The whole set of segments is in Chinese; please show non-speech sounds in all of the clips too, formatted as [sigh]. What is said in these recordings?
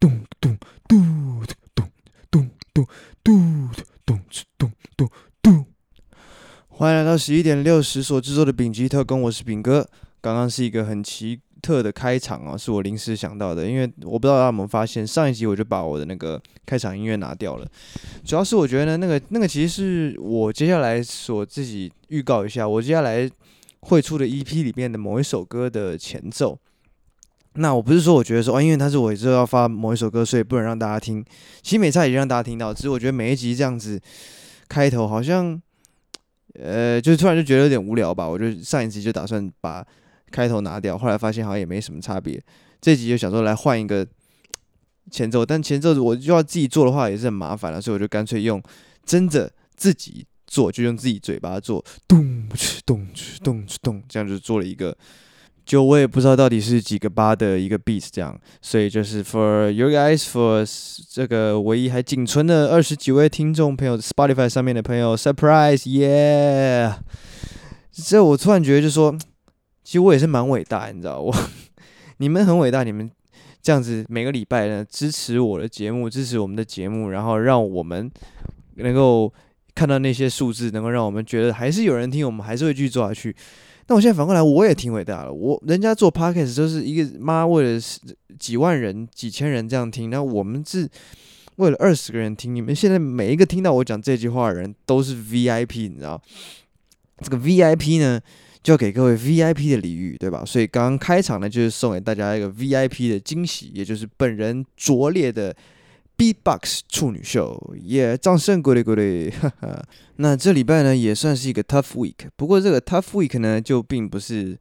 咚咚咚咚咚咚咚咚咚咚咚。欢迎来到十一点六十所制作的丙级特工，我是丙哥。刚刚是一个很奇特的开场啊，是我临时想到的，因为我不知道大家有没有发现，上一集我就把我的那个开场音乐拿掉了。主要是我觉得呢，那个那个其实是我接下来所自己预告一下，我接下来会出的 EP 里面的某一首歌的前奏。那我不是说我觉得说哦，因为他是我之后要发某一首歌，所以不能让大家听。其实没差，也让大家听到。只是我觉得每一集这样子开头好像，呃，就突然就觉得有点无聊吧。我就上一集就打算把开头拿掉，后来发现好像也没什么差别。这集就想说来换一个前奏，但前奏我就要自己做的话也是很麻烦了，所以我就干脆用真的自己做，就用自己嘴巴做，咚哧咚哧咚哧咚，这样就做了一个。就我也不知道到底是几个八的一个 beat 这样，所以就是 for you guys for 这个唯一还仅存的二十几位听众朋友，Spotify 上面的朋友，surprise yeah！这我突然觉得就说，其实我也是蛮伟大，你知道我，[laughs] 你们很伟大，你们这样子每个礼拜呢支持我的节目，支持我们的节目，然后让我们能够看到那些数字，能够让我们觉得还是有人听，我们还是会继续做下去。那我现在反过来，我也挺伟大的。我人家做 podcast 就是一个妈为了几万人、几千人这样听，那我们是为了二十个人听。你们现在每一个听到我讲这句话的人都是 VIP，你知道？这个 VIP 呢，就要给各位 VIP 的礼遇，对吧？所以刚刚开场呢，就是送给大家一个 VIP 的惊喜，也就是本人拙劣的。Beatbox 处女秀，耶、yeah！掌声鼓励鼓励，哈哈。那这礼拜呢，也算是一个 tough week。不过这个 tough week 呢，就并不是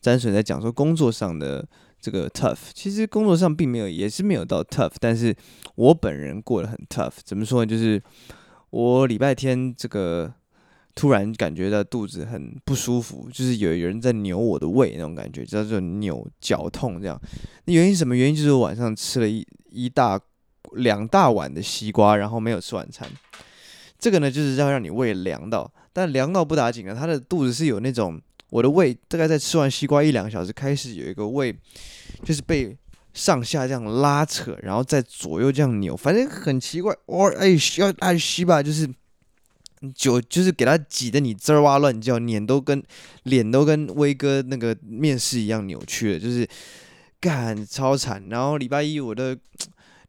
单纯在讲说工作上的这个 tough。其实工作上并没有，也是没有到 tough。但是我本人过得很 tough。怎么说呢？就是我礼拜天这个突然感觉到肚子很不舒服，就是有有人在扭我的胃那种感觉，叫做扭绞痛这样。那原因什么？原因就是我晚上吃了一一大。两大碗的西瓜，然后没有吃晚餐，这个呢就是要让你胃凉到，但凉到不打紧啊，他的肚子是有那种，我的胃大概在吃完西瓜一两个小时开始有一个胃，就是被上下这样拉扯，然后再左右这样扭，反正很奇怪，我哎需要哎西吧，就是就就是给他挤得你吱哇乱叫，脸都跟脸都跟威哥那个面试一样扭曲了，就是干超惨，然后礼拜一我的。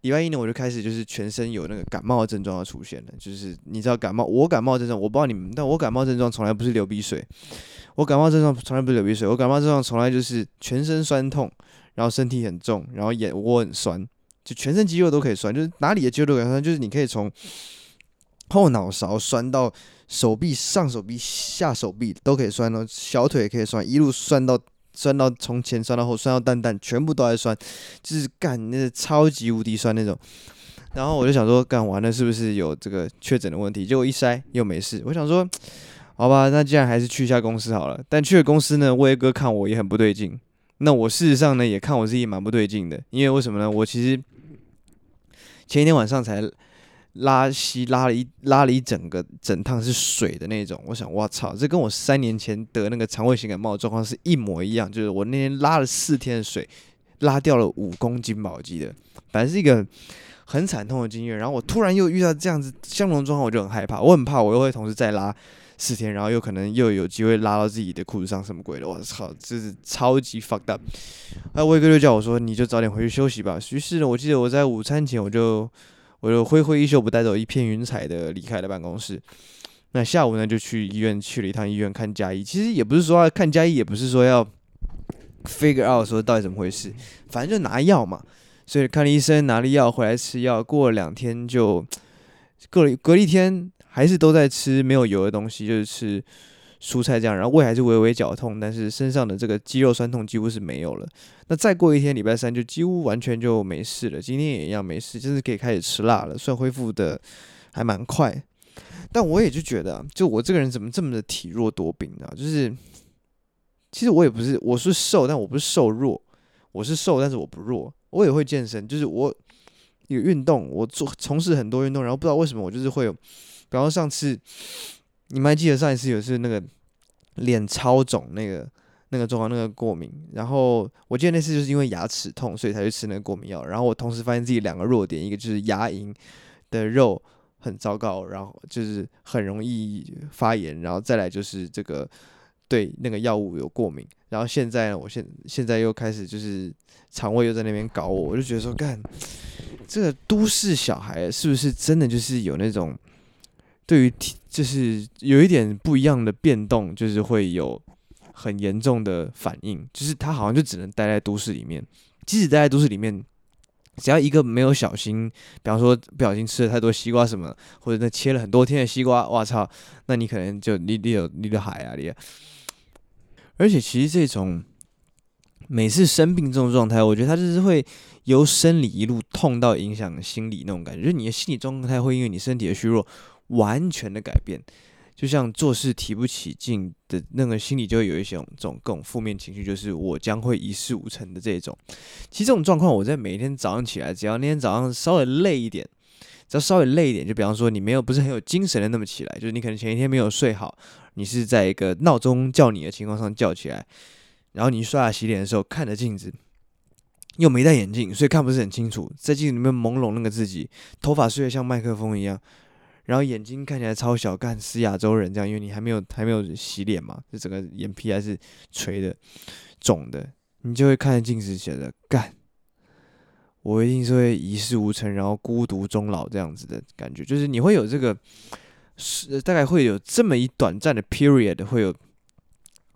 礼拜一呢，我就开始就是全身有那个感冒的症状要出现了，就是你知道感冒，我感冒症状我不知道你们，但我感冒症状从来不是流鼻水，我感冒症状从来不是流鼻水，我感冒症状从来就是全身酸痛，然后身体很重，然后眼窝很酸，就全身肌肉都可以酸，就是哪里的肌肉都可以酸，就是你可以从后脑勺酸到手臂、上手臂、下手臂都可以酸哦，小腿也可以酸，一路酸到。酸到从前酸到后，酸到蛋蛋，全部都在酸，就是干那个超级无敌酸那种。然后我就想说，干完了是不是有这个确诊的问题？结果一筛又没事。我想说，[laughs] 好吧，那既然还是去一下公司好了。但去了公司呢，威哥看我也很不对劲。那我事实上呢，也看我自己蛮不对劲的，因为为什么呢？我其实前一天晚上才。拉稀拉了一拉了一整个整趟是水的那种，我想我操，这跟我三年前得那个肠胃型感冒的状况是一模一样，就是我那天拉了四天的水，拉掉了五公斤吧，我记得，反正是一个很惨痛的经验。然后我突然又遇到这样子相同状况，我就很害怕，我很怕我又会同时再拉四天，然后又可能又有机会拉到自己的裤子上什么鬼的，我操，这是超级 fucked up。那威哥就叫我说，你就早点回去休息吧。于是呢，我记得我在午餐前我就。我就挥挥衣袖，不带走一片云彩的离开了办公室。那下午呢，就去医院去了一趟医院看家医。其实也不是说要看家医，也不是说要 figure out 说到底怎么回事，反正就拿药嘛。所以看了医生，拿了药回来吃药。过了两天就隔了隔了一天，还是都在吃没有油的东西，就是吃。蔬菜这样，然后胃还是微微绞痛，但是身上的这个肌肉酸痛几乎是没有了。那再过一天，礼拜三就几乎完全就没事了。今天也一样没事，就是可以开始吃辣了，算恢复的还蛮快。但我也就觉得，就我这个人怎么这么的体弱多病呢？就是其实我也不是，我是瘦，但我不是瘦弱，我是瘦，但是我不弱。我也会健身，就是我有运动，我做从事很多运动，然后不知道为什么我就是会有，比方上次。你们还记得上一次有是那个脸超肿那个那个状况，那个过敏。然后我记得那次就是因为牙齿痛，所以才去吃那个过敏药。然后我同时发现自己两个弱点，一个就是牙龈的肉很糟糕，然后就是很容易发炎，然后再来就是这个对那个药物有过敏。然后现在呢，我现现在又开始就是肠胃又在那边搞我，我就觉得说，干这个都市小孩是不是真的就是有那种对于就是有一点不一样的变动，就是会有。很严重的反应，就是他好像就只能待在都市里面。即使待在都市里面，只要一个没有小心，比方说不小心吃了太多西瓜什么，或者那切了很多天的西瓜，哇操，那你可能就你你有你的海啊你。而且其实这种每次生病这种状态，我觉得他就是会由生理一路痛到影响心理那种感觉，就是你的心理状态会因为你身体的虚弱完全的改变。就像做事提不起劲的那个心里就会有一些这种各种负面情绪，就是我将会一事无成的这种。其实这种状况，我在每一天早上起来，只要那天早上稍微累一点，只要稍微累一点，就比方说你没有不是很有精神的那么起来，就是你可能前一天没有睡好，你是在一个闹钟叫你的情况上叫起来，然后你刷牙洗脸的时候看着镜子，又没戴眼镜，所以看不是很清楚，在镜子里面朦胧那个自己，头发睡得像麦克风一样。然后眼睛看起来超小，干死亚洲人这样，因为你还没有还没有洗脸嘛，就整个眼皮还是垂的、肿的，你就会看着镜子写着干，我一定是会一事无成，然后孤独终老这样子的感觉，就是你会有这个是大概会有这么一短暂的 period，会有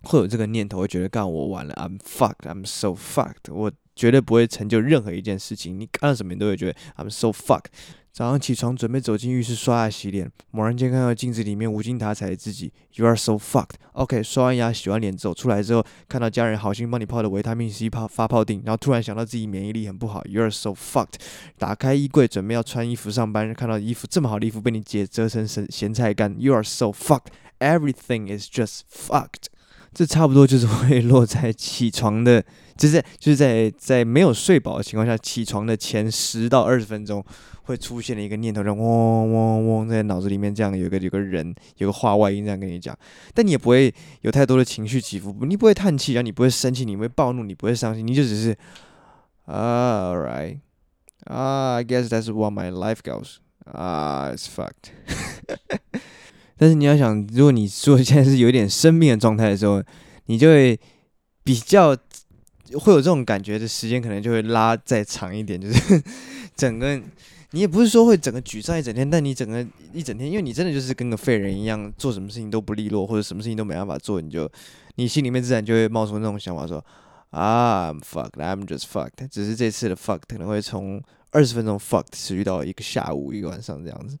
会有这个念头，会觉得干我完了，I'm fucked，I'm so fucked，我绝对不会成就任何一件事情，你看到什么你都会觉得 I'm so fucked。早上起床，准备走进浴室刷牙洗脸，猛然间看到镜子里面无精打采的自己，You are so fucked。OK，刷完牙洗完脸走出来之后，看到家人好心帮你泡的维他命 C 泡发泡錠，然后突然想到自己免疫力很不好，You are so fucked。打开衣柜准备要穿衣服上班，看到衣服这么好的衣服被你姐折成咸咸菜干，You are so fucked。Everything is just fucked。这差不多就是 [laughs] 会落在起床的，就是就是在在没有睡饱的情况下，起床的前十到二十分钟。会出现的一个念头，就嗡嗡嗡在脑子里面，这样有个有个人有个话外音这样跟你讲，但你也不会有太多的情绪起伏，你不会叹气，然后你不会生气，你不会暴怒，你不会伤心，你就只是，alright，啊，I guess that's what my life goes，啊，it's fucked。[laughs] 但是你要想，如果你说现在是有点生病的状态的时候，你就会比较会有这种感觉的时间，可能就会拉再长一点，就是 [laughs] 整个。你也不是说会整个沮丧一整天，但你整个一整天，因为你真的就是跟个废人一样，做什么事情都不利落，或者什么事情都没办法做，你就你心里面自然就会冒出那种想法，说，I'm fucked, I'm just fucked。只是这次的 fuck 可能会从二十分钟 fuck 持续到一个下午、一个晚上这样子。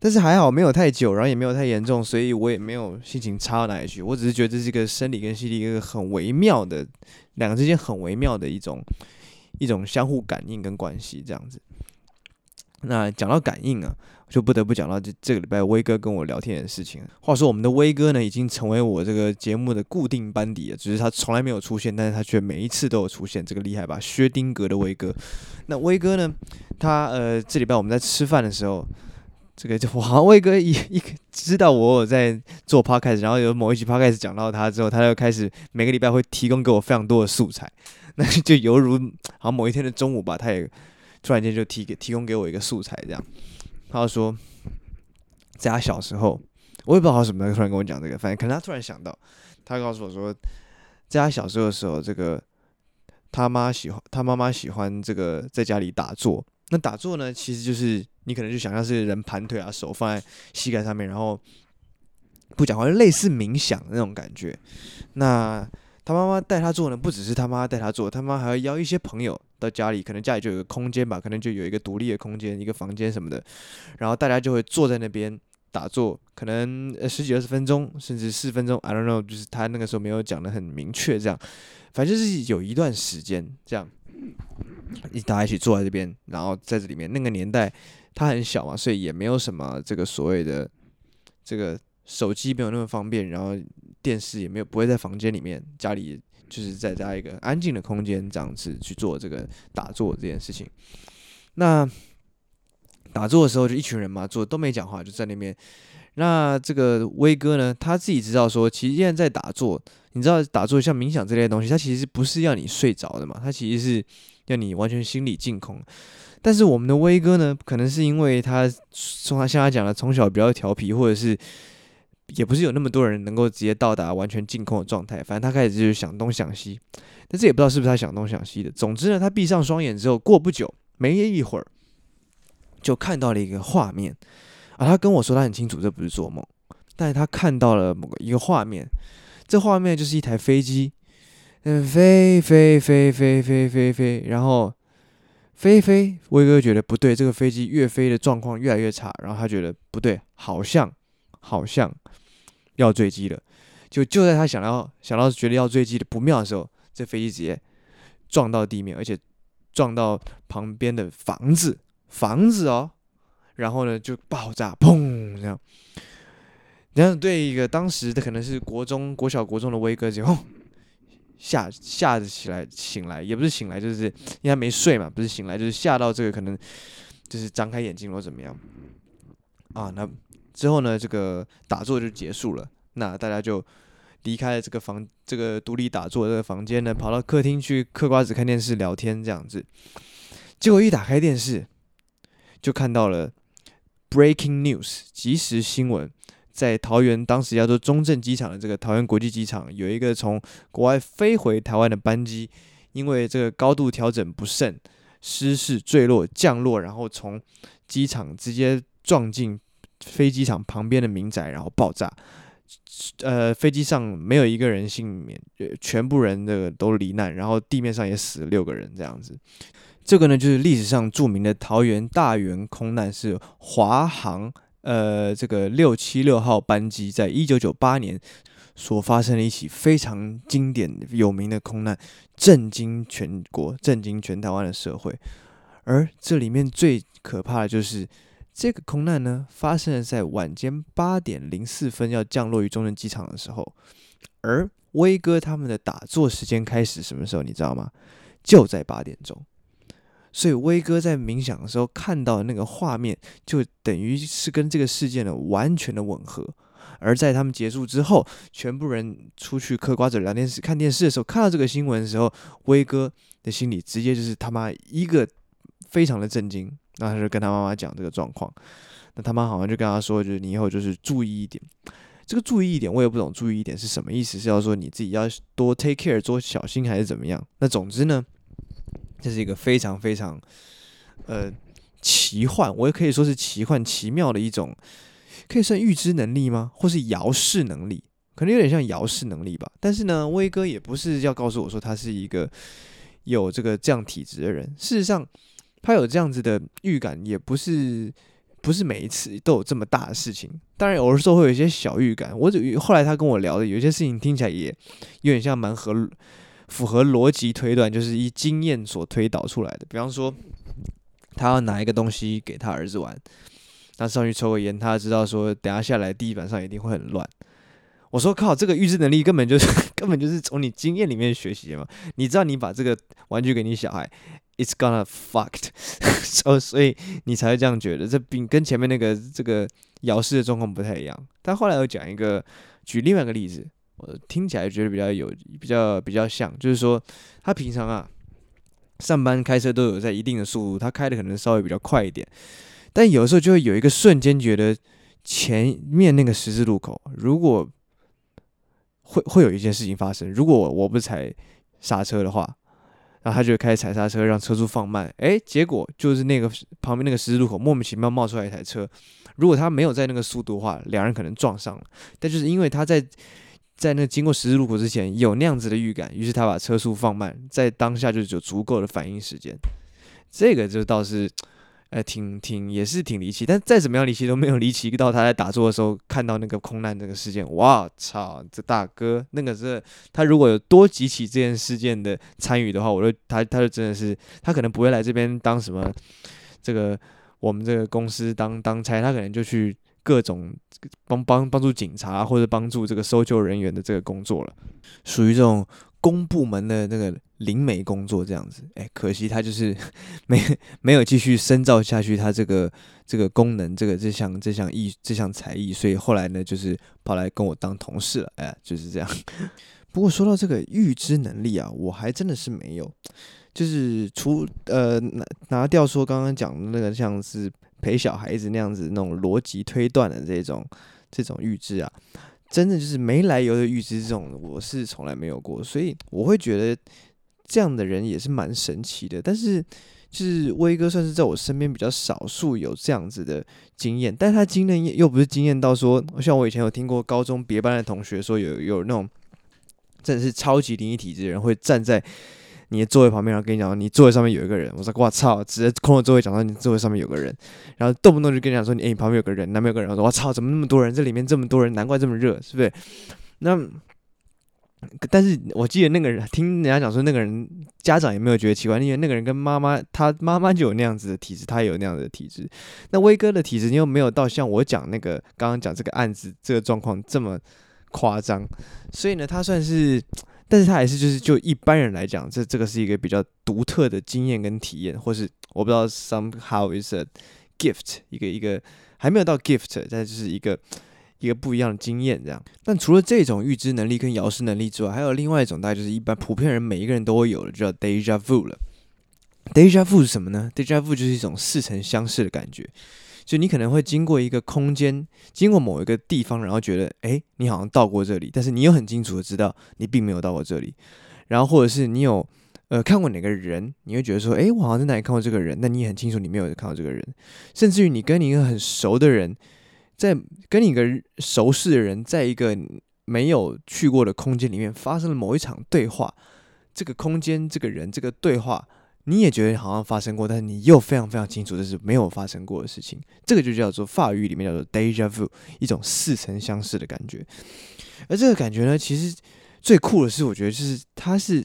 但是还好没有太久，然后也没有太严重，所以我也没有心情差到哪里去。我只是觉得这是一个生理跟心理一个很微妙的两个之间很微妙的一种一种相互感应跟关系这样子。那讲到感应啊，就不得不讲到这这个礼拜威哥跟我聊天的事情。话说我们的威哥呢，已经成为我这个节目的固定班底了，只是他从来没有出现，但是他却每一次都有出现，这个厉害吧？薛丁格的威哥。那威哥呢，他呃这礼拜我们在吃饭的时候，这个就好像威哥一 [laughs] 一个知道我有在做 podcast，然后有某一集 podcast 讲到他之后，他就开始每个礼拜会提供给我非常多的素材，[laughs] 那就犹如好像某一天的中午吧，他也。突然间就提给提供给我一个素材，这样，他就说，在他小时候，我也不知道他什么，突然跟我讲这个，反正可能他突然想到，他告诉我说，在他小时候的时候，这个他妈喜欢他妈妈喜欢这个在家里打坐，那打坐呢，其实就是你可能就想象是人盘腿啊，手放在膝盖上面，然后不讲话，就类似冥想那种感觉。那他妈妈带他做呢，不只是他妈带他做，他妈还要邀一些朋友。到家里，可能家里就有个空间吧，可能就有一个独立的空间，一个房间什么的，然后大家就会坐在那边打坐，可能十几二十分钟，甚至四分钟，I don't know，就是他那个时候没有讲得很明确，这样，反正就是有一段时间这样，一大家一起坐在这边，然后在这里面，那个年代他很小嘛，所以也没有什么这个所谓的这个手机没有那么方便，然后电视也没有，不会在房间里面，家里。就是在家一个安静的空间，这样子去做这个打坐这件事情。那打坐的时候，就一群人嘛，坐都没讲话，就在那边。那这个威哥呢，他自己知道说，其实现在在打坐，你知道打坐像冥想这类东西，它其实不是要你睡着的嘛，它其实是要你完全心里净空。但是我们的威哥呢，可能是因为他从他像他讲的，从小比较调皮，或者是也不是有那么多人能够直接到达完全净空的状态。反正他开始就是想东想西，但这也不知道是不是他想东想西的。总之呢，他闭上双眼之后，过不久，没一会儿，就看到了一个画面。啊，他跟我说他很清楚这不是做梦，但是他看到了某个一个画面，这画面就是一台飞机，嗯，飞飞飞飞飞飞飞，然后。飞飞，威哥觉得不对，这个飞机越飞的状况越来越差，然后他觉得不对，好像好像要坠机了。就就在他想要想到觉得要坠机的不妙的时候，这飞机直接撞到地面，而且撞到旁边的房子，房子哦，然后呢就爆炸，砰这样。然后对一个当时的可能是国中国小国中的威哥就。吓吓着起来，醒来也不是醒来，就是因为他没睡嘛，不是醒来就是吓到这个可能就是张开眼睛或怎么样啊？那之后呢，这个打坐就结束了，那大家就离开了这个房，这个独立打坐的这个房间呢，跑到客厅去嗑瓜子、看电视、聊天这样子。结果一打开电视，就看到了 Breaking News 即时新闻。在桃园，当时叫做中正机场的这个桃园国际机场，有一个从国外飞回台湾的班机，因为这个高度调整不慎，失事坠落降落，然后从机场直接撞进飞机场旁边的民宅，然后爆炸。呃，飞机上没有一个人幸免，全部人的都罹难，然后地面上也死了六个人，这样子。这个呢，就是历史上著名的桃园大园空难，是华航。呃，这个六七六号班机在一九九八年所发生的一起非常经典有名的空难，震惊全国，震惊全台湾的社会。而这里面最可怕的就是这个空难呢，发生了在晚间八点零四分要降落于中正机场的时候，而威哥他们的打坐时间开始什么时候？你知道吗？就在八点钟。所以威哥在冥想的时候看到的那个画面，就等于是跟这个事件的完全的吻合。而在他们结束之后，全部人出去嗑瓜子、聊电视、看电视的时候，看到这个新闻的时候，威哥的心里直接就是他妈一个非常的震惊。那他就跟他妈妈讲这个状况，那他妈好像就跟他说，就是你以后就是注意一点。这个注意一点，我也不懂注意一点是什么意思，是要说你自己要多 take care，多小心还是怎么样？那总之呢。这是一个非常非常，呃，奇幻，我也可以说是奇幻奇妙的一种，可以算预知能力吗？或是遥视能力？可能有点像遥视能力吧。但是呢，威哥也不是要告诉我说他是一个有这个这样体质的人。事实上，他有这样子的预感，也不是不是每一次都有这么大的事情。当然，有的时候会有一些小预感。我后来他跟我聊的，有些事情听起来也有点像蛮合。符合逻辑推断，就是以经验所推导出来的。比方说，他要拿一个东西给他儿子玩，他上去抽个烟，他知道说等下下来地板上一定会很乱。我说靠，这个预知能力根本就是 [laughs] 根本就是从你经验里面学习的嘛。你知道你把这个玩具给你小孩，it's gonna fucked，[laughs] 所所以你才会这样觉得。这并跟前面那个这个遥视的状况不太一样。他后来又讲一个，举另外一个例子。我听起来觉得比较有比较比较像，就是说他平常啊上班开车都有在一定的速度，他开的可能稍微比较快一点，但有时候就会有一个瞬间觉得前面那个十字路口如果会会有一件事情发生，如果我不踩刹车的话，然后他就开始踩刹车让车速放慢，诶，结果就是那个旁边那个十字路口莫名其妙冒出来一台车，如果他没有在那个速度的话，两人可能撞上了，但就是因为他在。在那经过十字路口之前有那样子的预感，于是他把车速放慢，在当下就有足够的反应时间。这个就倒是，呃，挺挺也是挺离奇，但再怎么样离奇都没有离奇到他在打坐的时候看到那个空难这个事件。哇操，这大哥那个是他如果有多几起这件事件的参与的话，我就他他就真的是他可能不会来这边当什么这个我们这个公司当当差，他可能就去。各种帮帮帮助警察或者帮助这个搜救人员的这个工作了，属于这种公部门的那个灵媒工作这样子。哎，可惜他就是 [laughs] 没没有继续深造下去，他这个这个功能，这个这项这项艺这项才艺，所以后来呢，就是跑来跟我当同事了。哎，就是这样。不过说到这个预知能力啊，我还真的是没有。就是除呃拿拿掉说刚刚讲的那个像是陪小孩子那样子那种逻辑推断的这种这种预知啊，真的就是没来由的预知这种，我是从来没有过。所以我会觉得这样的人也是蛮神奇的。但是就是威哥算是在我身边比较少数有这样子的经验，但他经验又不是经验到说，像我以前有听过高中别班的同学说有有那种。真的是超级灵异体质的人会站在你的座位旁边，然后跟你讲，你座位上面有一个人。我说我操，直接空了座位讲到你座位上面有个人，然后动不动就跟你讲说，你、欸、你旁边有个人，那边有个人。我说我操，怎么那么多人？这里面这么多人，难怪这么热，是不是？[laughs] 那但是我记得那个人听人家讲说，那个人家长也没有觉得奇怪，因为那个人跟妈妈，他妈妈就有那样子的体质，他也有那样子的体质。那威哥的体质你又没有到像我讲那个刚刚讲这个案子这个状况这么。夸张，所以呢，他算是，但是他还是就是就一般人来讲，这这个是一个比较独特的经验跟体验，或是我不知道 somehow is a gift，一个一个还没有到 gift，但就是一个一个不一样的经验这样。但除了这种预知能力跟遥视能力之外，还有另外一种，大概就是一般普遍人每一个人都会有的，就叫 deja vu 了。deja vu 是什么呢？deja vu 就是一种似曾相识的感觉。就你可能会经过一个空间，经过某一个地方，然后觉得，诶，你好像到过这里，但是你又很清楚的知道你并没有到过这里。然后或者是你有呃看过哪个人，你会觉得说，诶，我好像在哪里看过这个人，那你也很清楚你没有看过这个人。甚至于你跟你一个很熟的人，在跟你一个熟识的人，在一个没有去过的空间里面发生了某一场对话，这个空间、这个人、这个对话。你也觉得好像发生过，但是你又非常非常清楚这是没有发生过的事情，这个就叫做法语里面叫做 deja vu，一种似曾相识的感觉。而这个感觉呢，其实最酷的是，我觉得就是它是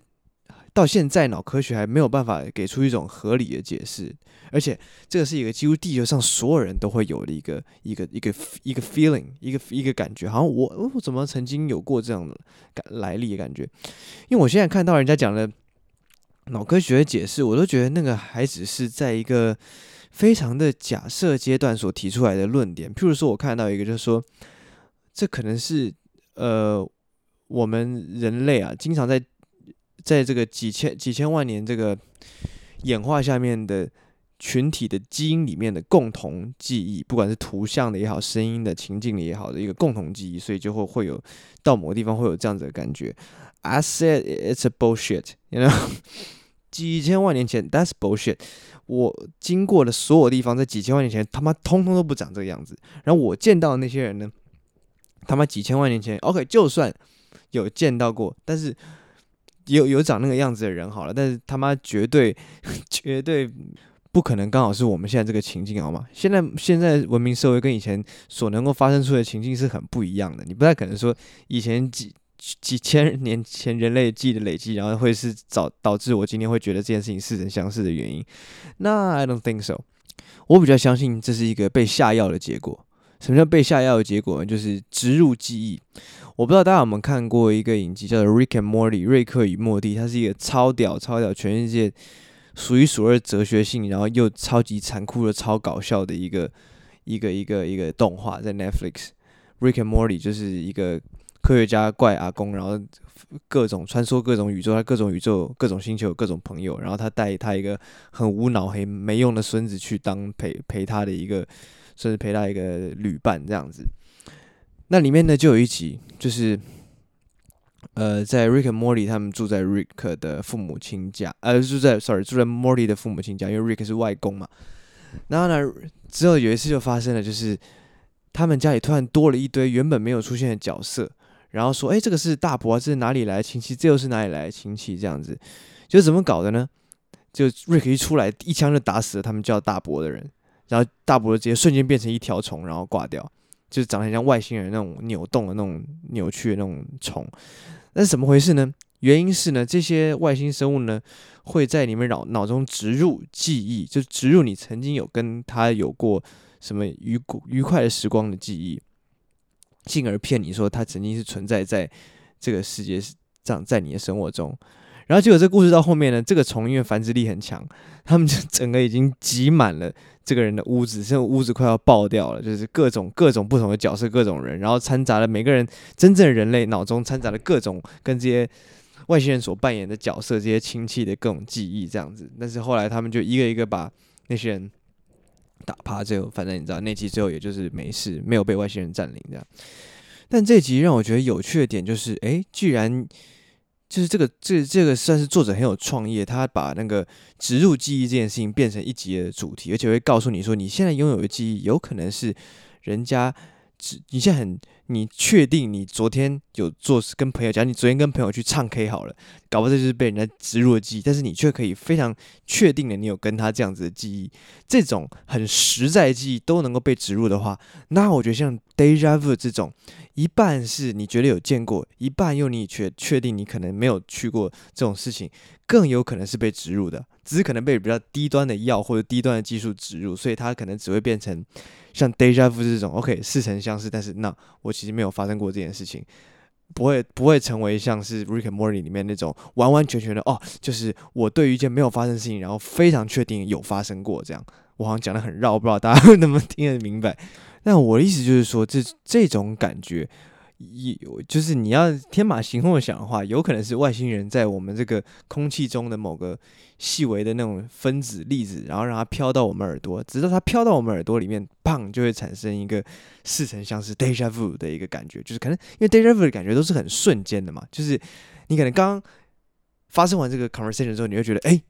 到现在脑科学还没有办法给出一种合理的解释，而且这个是一个几乎地球上所有人都会有的一个一个一个一个 feeling，一个一个感觉，好像我我怎么曾经有过这样的感来历的感觉？因为我现在看到人家讲的。脑科学的解释，我都觉得那个还只是在一个非常的假设阶段所提出来的论点。譬如说，我看到一个，就是说，这可能是呃，我们人类啊，经常在在这个几千几千万年这个演化下面的群体的基因里面的共同记忆，不管是图像的也好，声音的情境的也好的一个共同记忆，所以就会会有到某个地方会有这样子的感觉。I said it's a bullshit，you know，[laughs] 几千万年前，that's bullshit。我经过的所有地方，在几千万年前，他妈通通都不长这个样子。然后我见到的那些人呢，他妈几千万年前，OK，就算有见到过，但是有有长那个样子的人好了，但是他妈绝对 [laughs] 绝对不可能刚好是我们现在这个情境，好吗？现在现在文明社会跟以前所能够发生出的情境是很不一样的。你不太可能说以前几。几千年前人类记忆的累积，然后会是导导致我今天会觉得这件事情似曾相识的原因。那 I don't think so。我比较相信这是一个被下药的结果。什么叫被下药的结果呢？就是植入记忆。我不知道大家有没有看过一个影集叫做《Rick and Morty》瑞克与莫蒂，它是一个超屌超屌，全世界数一数二哲学性，然后又超级残酷的超搞笑的一个一个一个一个动画，在 Netflix。Rick and Morty 就是一个。科学家怪阿公，然后各种穿梭各种宇宙，他各种宇宙、各种星球、各种朋友，然后他带他一个很无脑、很没用的孙子去当陪陪他的一个，甚至陪他一个旅伴这样子。那里面呢，就有一集，就是呃，在 Rick 和 Morty 他们住在 Rick 的父母亲家，呃，住在 Sorry 住在 Morty 的父母亲家，因为 Rick 是外公嘛。然后呢，之后有一次就发生了，就是他们家里突然多了一堆原本没有出现的角色。然后说，哎，这个是大伯，这是哪里来的亲戚？这又是哪里来的亲戚？这样子，就怎么搞的呢？就瑞克一出来，一枪就打死了他们叫大伯的人，然后大伯直接瞬间变成一条虫，然后挂掉，就长得像外星人那种扭动的那种扭曲的那种虫。那是怎么回事呢？原因是呢，这些外星生物呢会在你们脑脑中植入记忆，就植入你曾经有跟他有过什么愉愉快的时光的记忆。进而骗你说他曾经是存在在这个世界这样在你的生活中。然后结果这故事到后面呢，这个虫因为繁殖力很强，他们就 [laughs] 整个已经挤满了这个人的屋子，这个屋子快要爆掉了，就是各种各种不同的角色，各种人，然后掺杂了每个人真正人类脑中掺杂了各种跟这些外星人所扮演的角色，这些亲戚的各种记忆这样子。但是后来他们就一个一个把那些人打趴，最后反正你知道那集最后也就是没事，没有被外星人占领这样。但这集让我觉得有趣的点就是，诶，既然就是这个，这这个算是作者很有创意，他把那个植入记忆这件事情变成一集的主题，而且会告诉你说，你现在拥有的记忆有可能是人家，你现在很，你确定你昨天有做跟朋友讲，你昨天跟朋友去唱 K 好了，搞不好这就是被人家植入的记忆，但是你却可以非常确定的，你有跟他这样子的记忆，这种很实在的记忆都能够被植入的话，那我觉得像 Deja Vu 这种。一半是你觉得有见过，一半又你确确定你可能没有去过这种事情，更有可能是被植入的，只是可能被比较低端的药或者低端的技术植入，所以它可能只会变成像 Deja Vu 这种，OK 似曾相识，但是那我其实没有发生过这件事情，不会不会成为像是 Rick and Morty 里面那种完完全全的哦，就是我对于一件没有发生的事情，然后非常确定有发生过这样，我好像讲的很绕，不知道大家 [laughs] 能不能听得明白。那我的意思就是说，这这种感觉，有就是你要天马行空的想的话，有可能是外星人在我们这个空气中的某个细微的那种分子粒子，然后让它飘到我们耳朵，直到它飘到我们耳朵里面，砰，就会产生一个似曾相识 deja vu 的一个感觉。就是可能因为 deja vu 的感觉都是很瞬间的嘛，就是你可能刚发生完这个 conversation 之后，你会觉得，哎，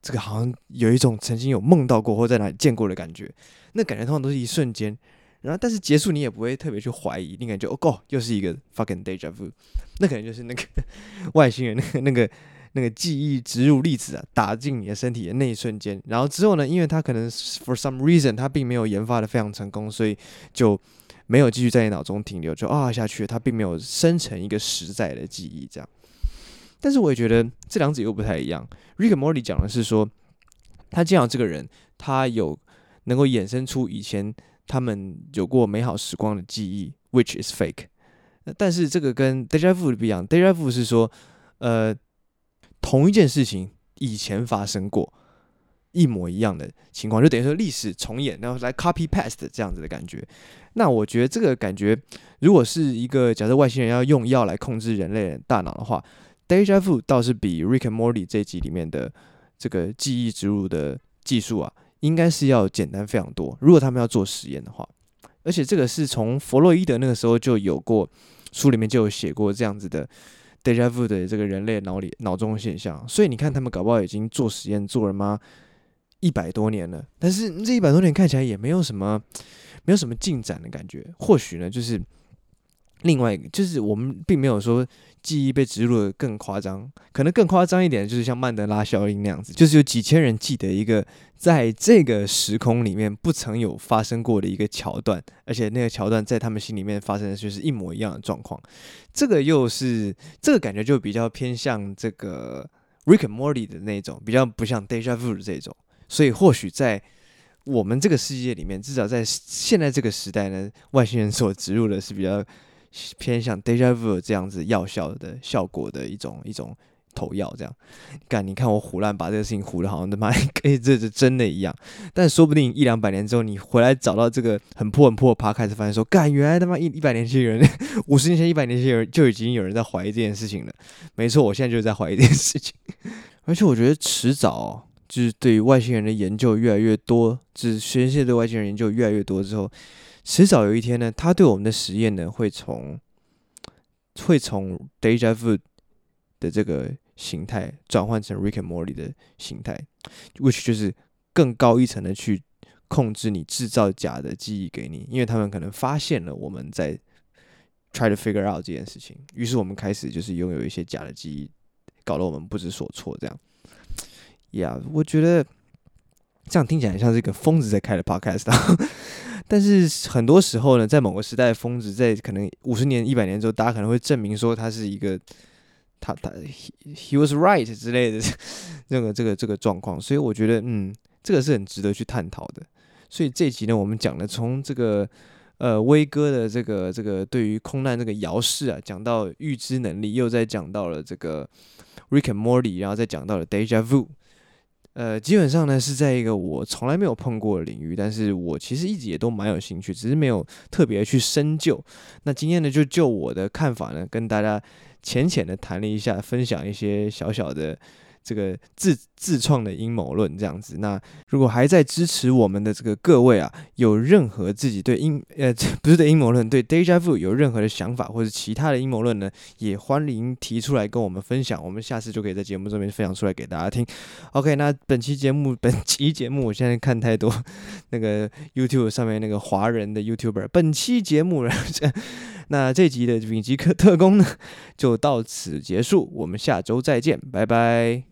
这个好像有一种曾经有梦到过或在哪里见过的感觉。那感觉通常都是一瞬间，然后但是结束你也不会特别去怀疑，你感觉哦，Go，又是一个 fucking deja vu，那可能就是那个 [laughs] 外星人那个那个那个记忆植入粒子啊，打进你的身体的那一瞬间，然后之后呢，因为它可能 for some reason 它并没有研发的非常成功，所以就没有继续在你脑中停留，就啊下去他，并没有生成一个实在的记忆这样。但是我也觉得这两者又不太一样。Rick Morty 讲的是说，他见到这个人，他有。能够衍生出以前他们有过美好时光的记忆，which is fake。但是这个跟 deja vu 不一样，deja vu 是说，呃，同一件事情以前发生过，一模一样的情况，就等于说历史重演，然后来 copy p a s t 这样子的感觉。那我觉得这个感觉，如果是一个假设外星人要用药来控制人类的大脑的话，deja vu 倒是比 Rick and Morty 这集里面的这个记忆植入的技术啊。应该是要简单非常多。如果他们要做实验的话，而且这个是从弗洛伊德那个时候就有过，书里面就有写过这样子的 déjà vu 的这个人类脑里脑中现象。所以你看，他们搞不好已经做实验做了吗？一百多年了，但是这一百多年看起来也没有什么，没有什么进展的感觉。或许呢，就是另外一个，就是我们并没有说。记忆被植入的更夸张，可能更夸张一点，就是像曼德拉效应那样子，就是有几千人记得一个在这个时空里面不曾有发生过的一个桥段，而且那个桥段在他们心里面发生的就是一模一样的状况。这个又是这个感觉就比较偏向这个 Rick and Morty 的那种，比较不像 Deja Vu 这种。所以或许在我们这个世界里面，至少在现在这个时代呢，外星人所植入的是比较。偏向 deja vu 这样子药效的效果的一种一种投药，这样干，你看我胡乱把这个事情唬得好像他妈跟 [laughs] 这是真的一样，但说不定一两百年之后，你回来找到这个很破很破的趴，开始发现说，干，原来他妈一一百年前人，五十年前一百年前有人就已经有人在怀疑这件事情了。没错，我现在就是在怀疑这件事情，[laughs] 而且我觉得迟早就是对于外星人的研究越来越多，就是全世界对外星人研究越来越多之后。迟早有一天呢，他对我们的实验呢，会从会从 Deja Vu 的这个形态转换成 Rick and Morty 的形态，which 就是更高一层的去控制你制造假的记忆给你，因为他们可能发现了我们在 try to figure out 这件事情，于是我们开始就是拥有一些假的记忆，搞得我们不知所措。这样，呀、yeah，我觉得这样听起来像是一个疯子在开的 podcast。但是很多时候呢，在某个时代的疯子，在可能五十年、一百年之后，大家可能会证明说他是一个，他他 he, he was right 之类的 [laughs] 这个这个这个状况。所以我觉得，嗯，这个是很值得去探讨的。所以这一集呢，我们讲了从这个呃威哥的这个这个对于空难这个遥视啊，讲到预知能力，又在讲到了这个 Rick and Morty，然后再讲到了 Deja Vu。呃，基本上呢是在一个我从来没有碰过的领域，但是我其实一直也都蛮有兴趣，只是没有特别去深究。那今天呢，就就我的看法呢，跟大家浅浅的谈了一下，分享一些小小的。这个自自创的阴谋论这样子，那如果还在支持我们的这个各位啊，有任何自己对阴呃 [laughs] 不是对阴谋论对 Deja Vu 有任何的想法或者其他的阴谋论呢，也欢迎提出来跟我们分享，我们下次就可以在节目这边分享出来给大家听。OK，那本期节目 [laughs] 本期节目我现在看太多那个 YouTube 上面那个华人的 YouTuber，本期节目然后 [laughs] 这那这集的顶级特特工呢就到此结束，我们下周再见，拜拜。